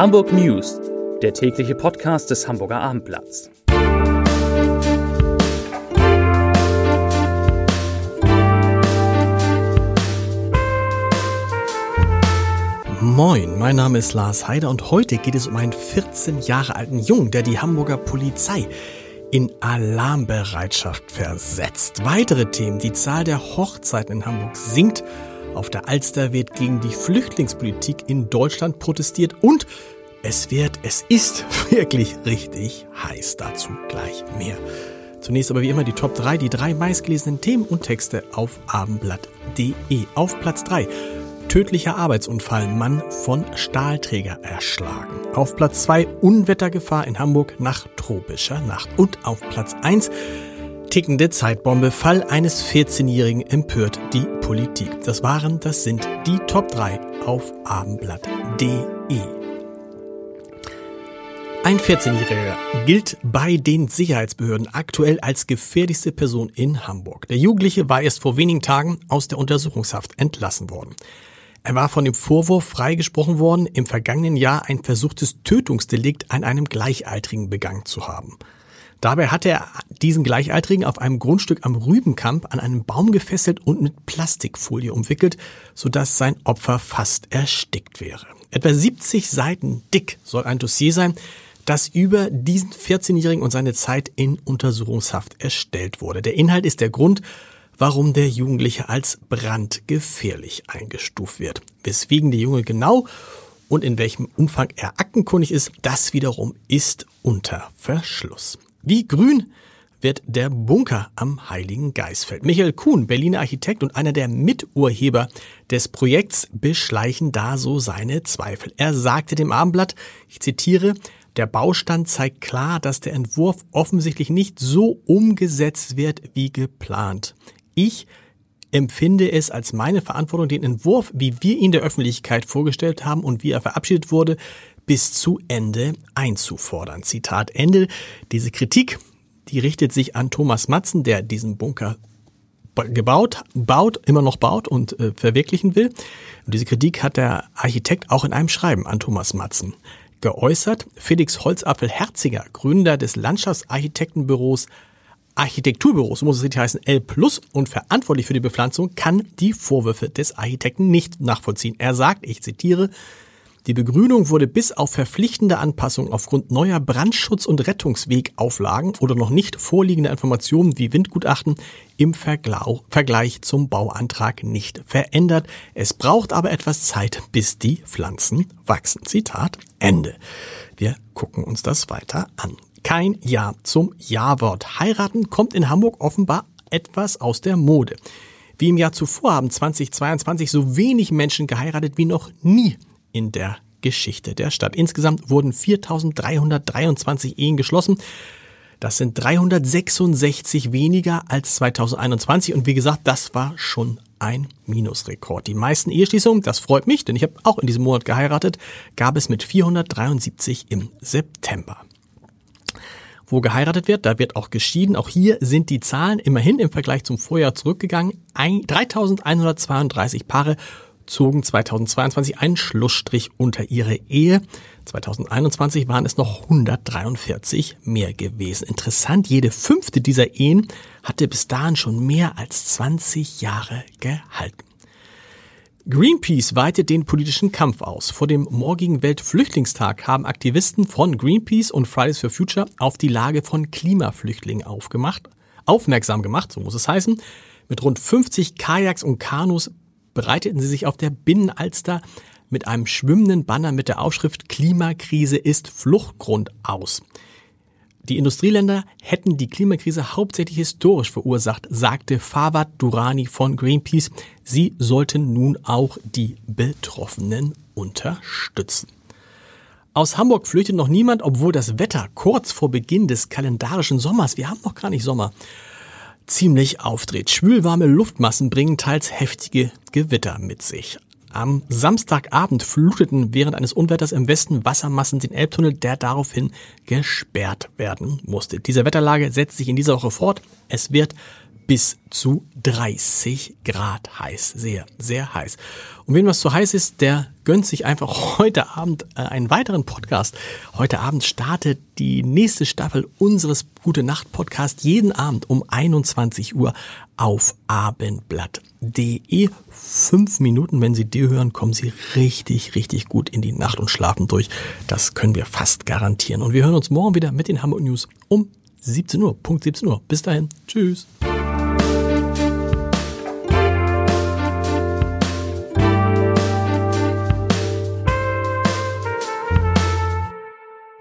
Hamburg News, der tägliche Podcast des Hamburger Abendblatts. Moin, mein Name ist Lars Heider und heute geht es um einen 14 Jahre alten Jungen, der die Hamburger Polizei in Alarmbereitschaft versetzt. Weitere Themen, die Zahl der Hochzeiten in Hamburg sinkt auf der Alster wird gegen die Flüchtlingspolitik in Deutschland protestiert und es wird, es ist wirklich richtig heiß. Dazu gleich mehr. Zunächst aber wie immer die Top 3, die drei meistgelesenen Themen und Texte auf abendblatt.de. Auf Platz 3 tödlicher Arbeitsunfall, Mann von Stahlträger erschlagen. Auf Platz 2 Unwettergefahr in Hamburg nach tropischer Nacht. Und auf Platz 1 Tickende Zeitbombe, Fall eines 14-Jährigen empört die Politik. Das waren, das sind die Top 3 auf abendblatt.de. Ein 14-Jähriger gilt bei den Sicherheitsbehörden aktuell als gefährlichste Person in Hamburg. Der Jugendliche war erst vor wenigen Tagen aus der Untersuchungshaft entlassen worden. Er war von dem Vorwurf freigesprochen worden, im vergangenen Jahr ein versuchtes Tötungsdelikt an einem Gleichaltrigen begangen zu haben. Dabei hatte er diesen Gleichaltrigen auf einem Grundstück am Rübenkamp an einen Baum gefesselt und mit Plastikfolie umwickelt, sodass sein Opfer fast erstickt wäre. Etwa 70 Seiten dick soll ein Dossier sein, das über diesen 14-Jährigen und seine Zeit in Untersuchungshaft erstellt wurde. Der Inhalt ist der Grund, warum der Jugendliche als brandgefährlich eingestuft wird. Weswegen der Junge genau und in welchem Umfang er aktenkundig ist, das wiederum ist unter Verschluss. Wie grün wird der Bunker am Heiligen Geisfeld. Michael Kuhn, Berliner Architekt und einer der Miturheber des Projekts, beschleichen da so seine Zweifel. Er sagte dem Abendblatt, ich zitiere, der Baustand zeigt klar, dass der Entwurf offensichtlich nicht so umgesetzt wird wie geplant. Ich empfinde es als meine Verantwortung, den Entwurf, wie wir ihn der Öffentlichkeit vorgestellt haben und wie er verabschiedet wurde, bis zu Ende einzufordern. Zitat Ende. Diese Kritik, die richtet sich an Thomas Matzen, der diesen Bunker gebaut, baut, immer noch baut und äh, verwirklichen will. Und diese Kritik hat der Architekt auch in einem Schreiben an Thomas Matzen geäußert. Felix Holzapfel-Herziger, Gründer des Landschaftsarchitektenbüros Architekturbüros, muss es richtig heißen, L Plus und verantwortlich für die Bepflanzung, kann die Vorwürfe des Architekten nicht nachvollziehen. Er sagt, ich zitiere, die Begrünung wurde bis auf verpflichtende Anpassungen aufgrund neuer Brandschutz- und Rettungswegauflagen oder noch nicht vorliegender Informationen wie Windgutachten im Vergleich zum Bauantrag nicht verändert. Es braucht aber etwas Zeit, bis die Pflanzen wachsen. Zitat Ende. Wir gucken uns das weiter an. Kein Ja zum Ja-Wort. Heiraten kommt in Hamburg offenbar etwas aus der Mode. Wie im Jahr zuvor haben 2022 so wenig Menschen geheiratet wie noch nie in der Geschichte der Stadt. Insgesamt wurden 4.323 Ehen geschlossen. Das sind 366 weniger als 2021 und wie gesagt, das war schon ein Minusrekord. Die meisten Eheschließungen, das freut mich, denn ich habe auch in diesem Monat geheiratet, gab es mit 473 im September. Wo geheiratet wird, da wird auch geschieden. Auch hier sind die Zahlen immerhin im Vergleich zum Vorjahr zurückgegangen. 3132 Paare zogen 2022 einen Schlussstrich unter ihre Ehe. 2021 waren es noch 143 mehr gewesen. Interessant, jede fünfte dieser Ehen hatte bis dahin schon mehr als 20 Jahre gehalten. Greenpeace weitet den politischen Kampf aus. Vor dem morgigen Weltflüchtlingstag haben Aktivisten von Greenpeace und Fridays for Future auf die Lage von Klimaflüchtlingen aufgemacht, aufmerksam gemacht, so muss es heißen. Mit rund 50 Kajaks und Kanus bereiteten sie sich auf der Binnenalster mit einem schwimmenden Banner mit der Aufschrift Klimakrise ist Fluchtgrund aus. Die Industrieländer hätten die Klimakrise hauptsächlich historisch verursacht, sagte Fawad Durani von Greenpeace. Sie sollten nun auch die Betroffenen unterstützen. Aus Hamburg flüchtet noch niemand, obwohl das Wetter kurz vor Beginn des kalendarischen Sommers, wir haben noch gar nicht Sommer, ziemlich aufdreht. Schwülwarme Luftmassen bringen teils heftige Gewitter mit sich. Am Samstagabend fluteten während eines Unwetters im Westen Wassermassen den Elbtunnel, der daraufhin gesperrt werden musste. Diese Wetterlage setzt sich in dieser Woche fort. Es wird bis zu 30 Grad heiß. Sehr, sehr heiß. Und wenn was zu heiß ist, der gönnt sich einfach heute Abend äh, einen weiteren Podcast. Heute Abend startet die nächste Staffel unseres Gute Nacht Podcast jeden Abend um 21 Uhr auf abendblatt.de. Fünf Minuten, wenn Sie die hören, kommen Sie richtig, richtig gut in die Nacht und schlafen durch. Das können wir fast garantieren. Und wir hören uns morgen wieder mit den Hamburg News um 17 Uhr. Punkt 17 Uhr. Bis dahin. Tschüss.